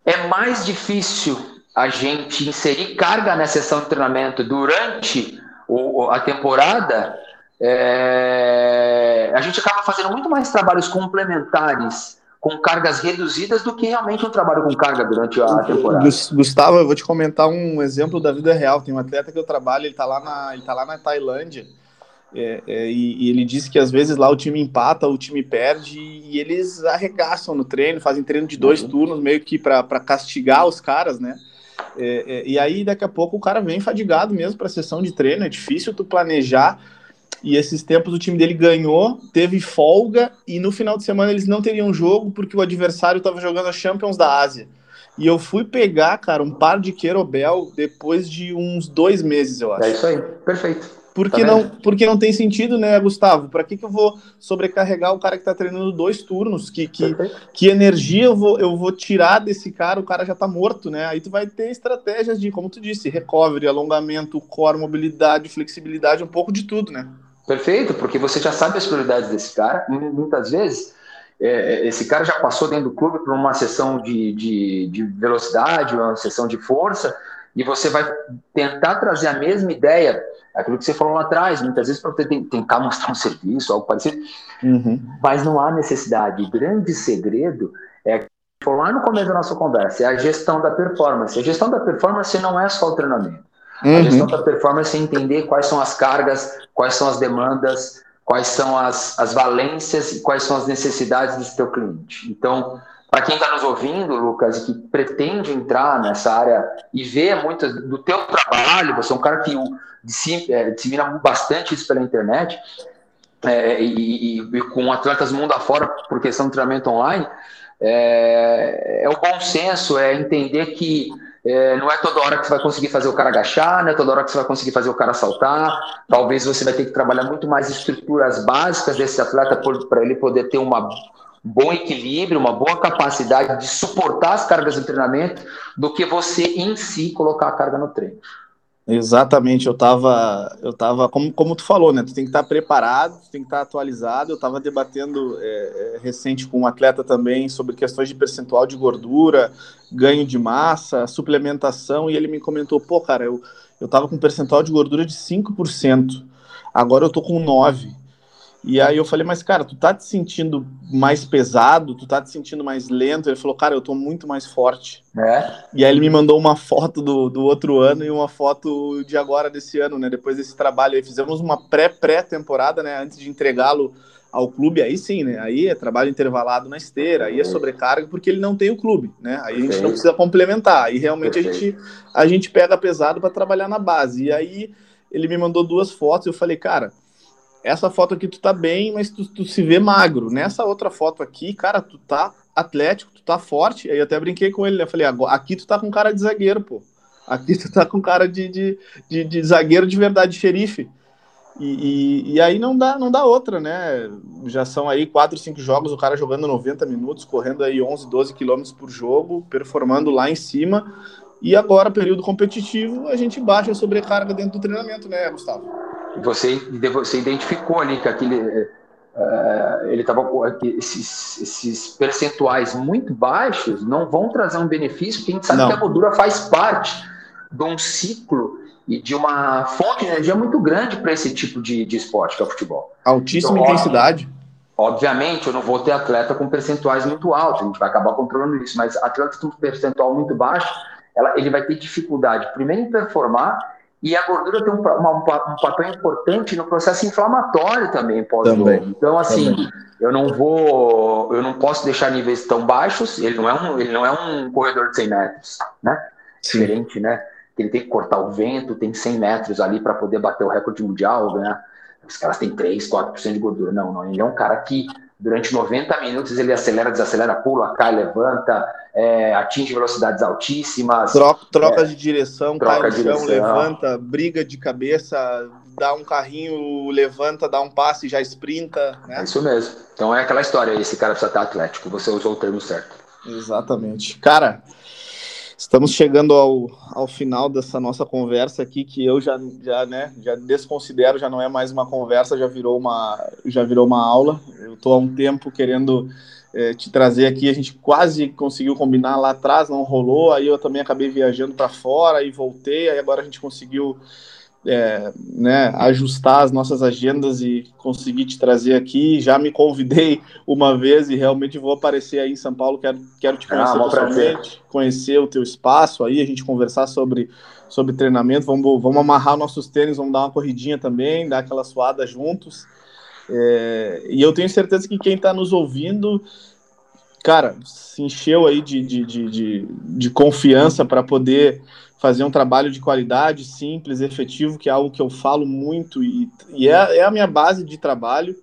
É mais difícil a gente inserir carga na sessão de treinamento durante o, a temporada. É, a gente acaba fazendo muito mais trabalhos complementares com cargas reduzidas do que realmente um trabalho com carga durante a temporada. Gustavo, eu vou te comentar um exemplo da vida real. Tem um atleta que eu trabalho, ele está lá na, ele tá lá na Tailândia. É, é, e, e, ele disse que às vezes lá o time empata, o time perde e eles arregaçam no treino, fazem treino de dois uhum. turnos meio que para castigar os caras, né? É, é, e aí daqui a pouco o cara vem fadigado mesmo para a sessão de treino. É difícil tu planejar e esses tempos o time dele ganhou, teve folga, e no final de semana eles não teriam jogo porque o adversário estava jogando a Champions da Ásia. E eu fui pegar, cara, um par de Querobel depois de uns dois meses, eu acho. É isso aí, perfeito. Porque, tá não, porque não tem sentido, né, Gustavo? Para que, que eu vou sobrecarregar o cara que está treinando dois turnos? Que, que, que energia eu vou, eu vou tirar desse cara? O cara já está morto, né? Aí tu vai ter estratégias de, como tu disse, recovery, alongamento, core, mobilidade, flexibilidade, um pouco de tudo, né? Perfeito, porque você já sabe as prioridades desse cara. Muitas vezes, é, esse cara já passou dentro do clube por uma sessão de, de, de, velocidade, uma sessão de força, e você vai tentar trazer a mesma ideia, aquilo que você falou lá atrás, muitas vezes para tentar mostrar um serviço, algo parecido, uhum. mas não há necessidade. O grande segredo é falou lá no começo da nossa conversa, é a gestão da performance. A gestão da performance não é só o treinamento. Uhum. A gestão da performance é entender quais são as cargas, quais são as demandas, quais são as, as valências e quais são as necessidades desse teu cliente. Então, para quem está nos ouvindo, Lucas, e que pretende entrar nessa área e ver muito do teu trabalho, você é um cara que é, dissemina bastante isso pela internet, é, e, e, e, com atletas mundo afora por questão de treinamento online, é, é o bom senso, é entender que é, não é toda hora que você vai conseguir fazer o cara agachar, não é toda hora que você vai conseguir fazer o cara saltar. Talvez você vai ter que trabalhar muito mais estruturas básicas desse atleta para ele poder ter uma bom equilíbrio, uma boa capacidade de suportar as cargas do treinamento, do que você em si colocar a carga no treino. Exatamente, eu estava, eu tava, como, como tu falou, né? Tu tem que estar preparado, tu tem que estar atualizado. Eu estava debatendo é, é, recente com um atleta também sobre questões de percentual de gordura, ganho de massa, suplementação, e ele me comentou, pô, cara, eu, eu tava com um percentual de gordura de 5%, agora eu tô com 9%. E aí eu falei, mas cara, tu tá te sentindo mais pesado, tu tá te sentindo mais lento? Ele falou, cara, eu tô muito mais forte. É? E aí ele me mandou uma foto do, do outro ano e uma foto de agora desse ano, né? Depois desse trabalho aí, fizemos uma pré-pré-temporada, né? Antes de entregá-lo ao clube, aí sim, né? Aí é trabalho intervalado na esteira, aí é sobrecarga, porque ele não tem o clube, né? Aí a gente não precisa complementar, aí realmente a gente, a gente pega pesado para trabalhar na base. E aí ele me mandou duas fotos e eu falei, cara essa foto aqui tu tá bem, mas tu, tu, se vê magro. Nessa outra foto aqui, cara, tu tá atlético, tu tá forte. Aí eu até brinquei com ele, né? Falei, aqui tu tá com cara de zagueiro, pô. Aqui tu tá com cara de, de, de, de zagueiro de verdade, xerife. E, e, e, aí não dá, não dá outra, né? Já são aí quatro, cinco jogos, o cara jogando 90 minutos, correndo aí 11, 12 quilômetros por jogo, performando lá em cima. E agora, período competitivo, a gente baixa a sobrecarga dentro do treinamento, né, Gustavo? Você, você identificou ali que aquele uh, ele estava esses, esses, percentuais muito baixos não vão trazer um benefício, porque a gente sabe não. que a gordura faz parte de um ciclo e de uma fonte de energia muito grande para esse tipo de, de esporte que é o futebol. Altíssima então, intensidade. Obviamente, eu não vou ter atleta com percentuais muito altos, a gente vai acabar controlando isso, mas atleta com percentual muito baixo, ela, ele vai ter dificuldade, primeiro, em performar e a gordura tem um, uma, um papel importante no processo inflamatório também pós-jogo. Então, assim, também. eu não vou, eu não posso deixar níveis tão baixos. Ele não é um, ele não é um corredor de 100 metros, né? Sim. Diferente, né? Ele tem que cortar o vento, tem 100 metros ali para poder bater o recorde mundial, né? Os caras têm 3, 4% de gordura. Não, não. Ele é um cara que durante 90 minutos ele acelera, desacelera, pula, cai, levanta, é, atinge velocidades altíssimas. Troca, troca é, de direção, troca cai no chão, levanta, briga de cabeça, dá um carrinho, levanta, dá um passe, já sprinta. Né? É isso mesmo. Então é aquela história, esse cara precisa estar atlético, você usou o termo certo. Exatamente. Cara, Estamos chegando ao, ao final dessa nossa conversa aqui, que eu já, já, né, já desconsidero, já não é mais uma conversa, já virou uma, já virou uma aula. Eu estou há um tempo querendo é, te trazer aqui, a gente quase conseguiu combinar lá atrás, não rolou, aí eu também acabei viajando para fora e voltei, aí agora a gente conseguiu é, né, ajustar as nossas agendas e conseguir te trazer aqui. Já me convidei uma vez e realmente vou aparecer aí em São Paulo. Quero, quero te conhecer ah, pessoalmente, conhecer o teu espaço aí, a gente conversar sobre, sobre treinamento. Vamos, vamos amarrar nossos tênis, vamos dar uma corridinha também, dar aquela suada juntos. É, e eu tenho certeza que quem está nos ouvindo, cara, se encheu aí de, de, de, de, de confiança para poder fazer um trabalho de qualidade, simples, efetivo, que é algo que eu falo muito e, e é, é a minha base de trabalho.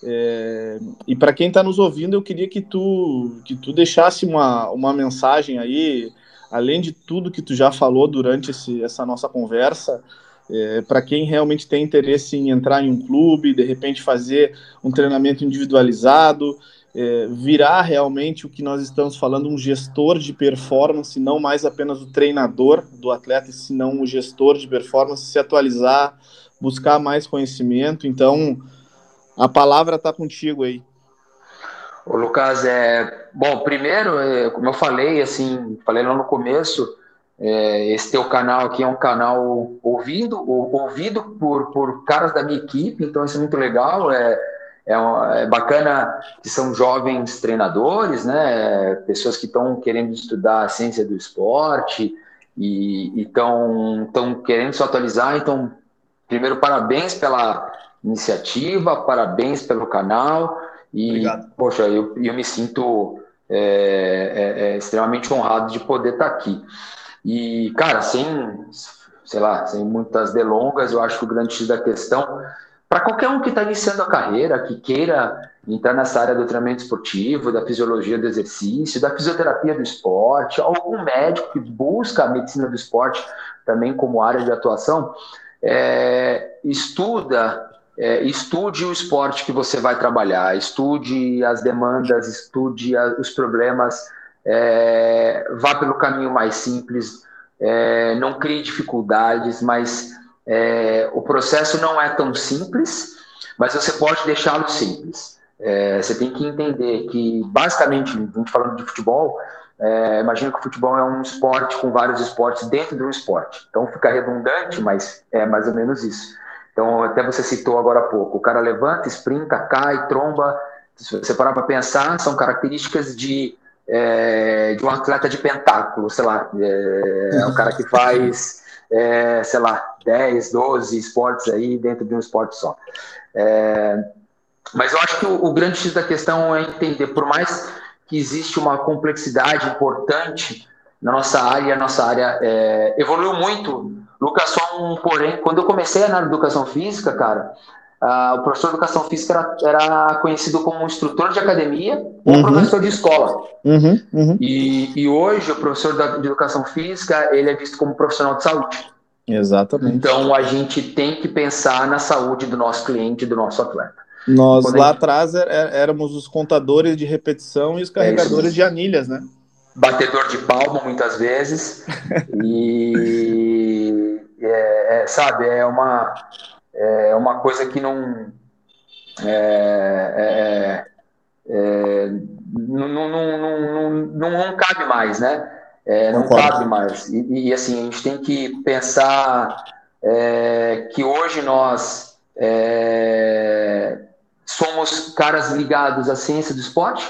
É, e para quem está nos ouvindo, eu queria que tu, que tu deixasse uma, uma mensagem aí, além de tudo que tu já falou durante esse, essa nossa conversa, é, para quem realmente tem interesse em entrar em um clube, de repente fazer um treinamento individualizado, é, virar realmente o que nós estamos falando, um gestor de performance, não mais apenas o treinador do atleta, senão o gestor de performance, se atualizar, buscar mais conhecimento. Então, a palavra está contigo aí. Ô, Lucas, é bom. Primeiro, é, como eu falei, assim, falei lá no começo, é, esse teu canal aqui é um canal ouvido, ouvido por, por caras da minha equipe, então isso é muito legal. É, é, é bacana que são jovens treinadores, né? Pessoas que estão querendo estudar a ciência do esporte e estão querendo se atualizar. Então, primeiro, parabéns pela, iniciativa, parabéns pelo canal e, Obrigado. poxa, eu, eu me sinto é, é, é extremamente honrado de poder estar aqui. E, cara, sem, sei lá, sem muitas delongas, eu acho que o grande X da questão, para qualquer um que está iniciando a carreira, que queira entrar nessa área do treinamento esportivo, da fisiologia do exercício, da fisioterapia do esporte, algum médico que busca a medicina do esporte também como área de atuação, é, estuda, é, estude o esporte que você vai trabalhar, estude as demandas, estude a, os problemas, é, vá pelo caminho mais simples, é, não crie dificuldades, mas é, o processo não é tão simples, mas você pode deixá-lo simples. É, você tem que entender que, basicamente, a gente falando de futebol, é, imagina que o futebol é um esporte com vários esportes dentro de um esporte. Então fica redundante, mas é mais ou menos isso. Então, até você citou agora há pouco, o cara levanta, sprinta, cai, tromba. Se você parar para pensar, são características de, é, de um atleta de pentáculo, sei lá. É, é um cara que faz, é, sei lá, 10, 12 esportes aí dentro de um esporte só. É, mas eu acho que o, o grande X da questão é entender, por mais que existe uma complexidade importante na nossa área, a nossa área é, evoluiu muito. Lucas, só um porém, quando eu comecei na educação física, cara, uh, o professor de educação física era, era, conhecido como instrutor de academia ou uhum. professor de escola. Uhum, uhum. E, e, hoje o professor de educação física ele é visto como profissional de saúde. Exatamente. Então a gente tem que pensar na saúde do nosso cliente, do nosso atleta. Nós Quando lá gente... atrás é, é, éramos os contadores de repetição e os carregadores é de anilhas, né? Batedor de palma muitas vezes. e é, é, sabe, é uma, é uma coisa que não. É, não, não, não, não, não, cabe mais, né? não cabe mais. E, e, assim, a gente tem que pensar que hoje nós somos caras ligados à ciência do esporte,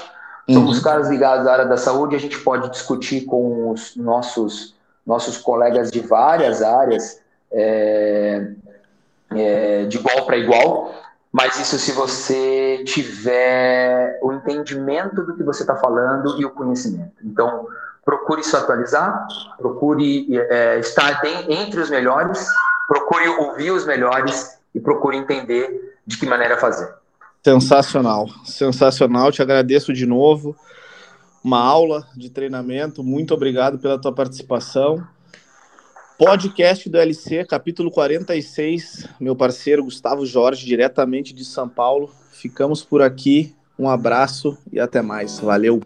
somos uhum. caras ligados à área da saúde, a gente pode discutir com os nossos, nossos colegas de várias áreas é, é, de igual para igual, mas isso se você tiver o entendimento do que você está falando e o conhecimento. Então, procure se atualizar, procure é, estar entre os melhores, procure ouvir os melhores e procure entender de que maneira fazer. Sensacional, sensacional. Te agradeço de novo. Uma aula de treinamento. Muito obrigado pela tua participação. Podcast do LC, capítulo 46. Meu parceiro Gustavo Jorge, diretamente de São Paulo. Ficamos por aqui. Um abraço e até mais. Valeu.